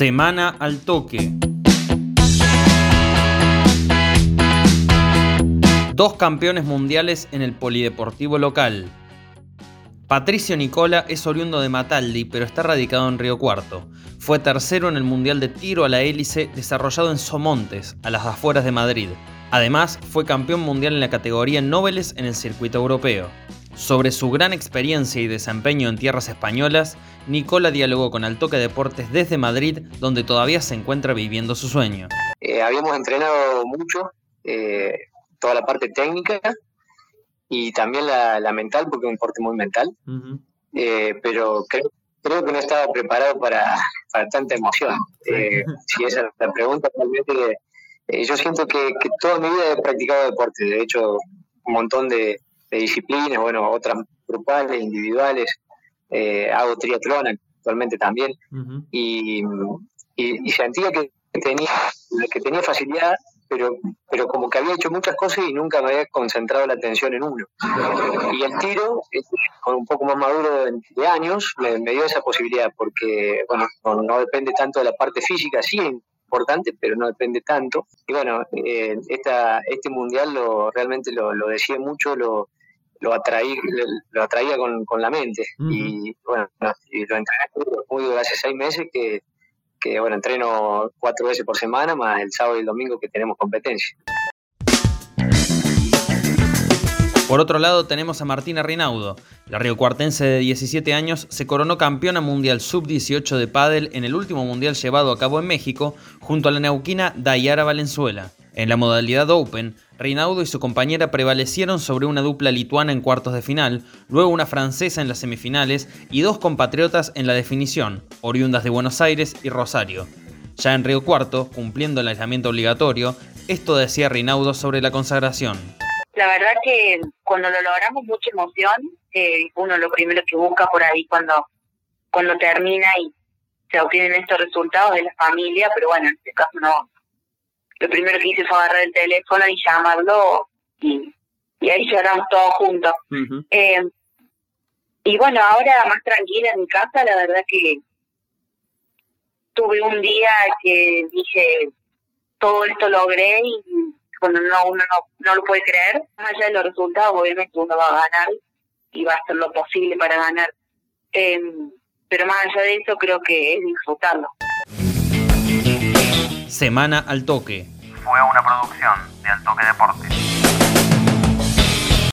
Semana al toque. Dos campeones mundiales en el polideportivo local. Patricio Nicola es oriundo de Mataldi, pero está radicado en Río Cuarto. Fue tercero en el Mundial de Tiro a la Hélice desarrollado en Somontes, a las afueras de Madrid. Además, fue campeón mundial en la categoría Nobles en el circuito europeo. Sobre su gran experiencia y desempeño en tierras españolas, Nicola dialogó con Altoque Deportes desde Madrid, donde todavía se encuentra viviendo su sueño. Eh, habíamos entrenado mucho, eh, toda la parte técnica y también la, mental, porque es un deporte muy mental, eh, pero creo, creo, que no estaba preparado para, para tanta emoción. si esa es la pregunta, realmente yo siento que, que toda mi vida he practicado deporte, de hecho un montón de, de disciplinas, bueno, otras grupales, individuales, eh, hago triatlón actualmente también, y, sentía que tenía, que tenía facilidad, pero, pero como que había hecho muchas cosas y nunca me había concentrado la atención en uno. Y el tiro, este, con un poco más maduro de, años, me, dio esa posibilidad, porque, bueno, no, depende tanto de la parte física, sí importante, pero no depende tanto. Y bueno, eh, esta, este mundial lo, realmente lo, lo decía mucho, lo, lo, atraí, lo atraía con, con la mente. Y bueno, y lo entrené muy duro hace seis meses que, que, bueno, entreno cuatro veces por semana, más el sábado y el domingo que tenemos competencia. Por otro lado tenemos a Martina Rinaudo. La riocuartense de 17 años se coronó campeona mundial sub-18 de pádel en el último mundial llevado a cabo en México junto a la neuquina Dayara Valenzuela. En la modalidad Open, Rinaudo y su compañera prevalecieron sobre una dupla lituana en cuartos de final, luego una francesa en las semifinales y dos compatriotas en la definición, oriundas de Buenos Aires y Rosario. Ya en Río Cuarto, cumpliendo el aislamiento obligatorio, esto decía Rinaudo sobre la consagración. La verdad que cuando lo logramos mucha emoción, eh, uno lo primero que busca por ahí cuando, cuando termina y se obtienen estos resultados de la familia, pero bueno, en este caso no, lo primero que hice fue agarrar el teléfono y llamarlo y, y ahí lloramos todos juntos. eh, y bueno, ahora más tranquila en mi casa, la verdad que tuve un día que dije, todo esto logré y cuando no, uno no, no lo puede creer, más allá de los resultados, obviamente uno va a ganar y va a hacer lo posible para ganar. Eh, pero más allá de eso, creo que es disfrutarlo. Semana al Toque. Fue una producción de Al Toque Deportes.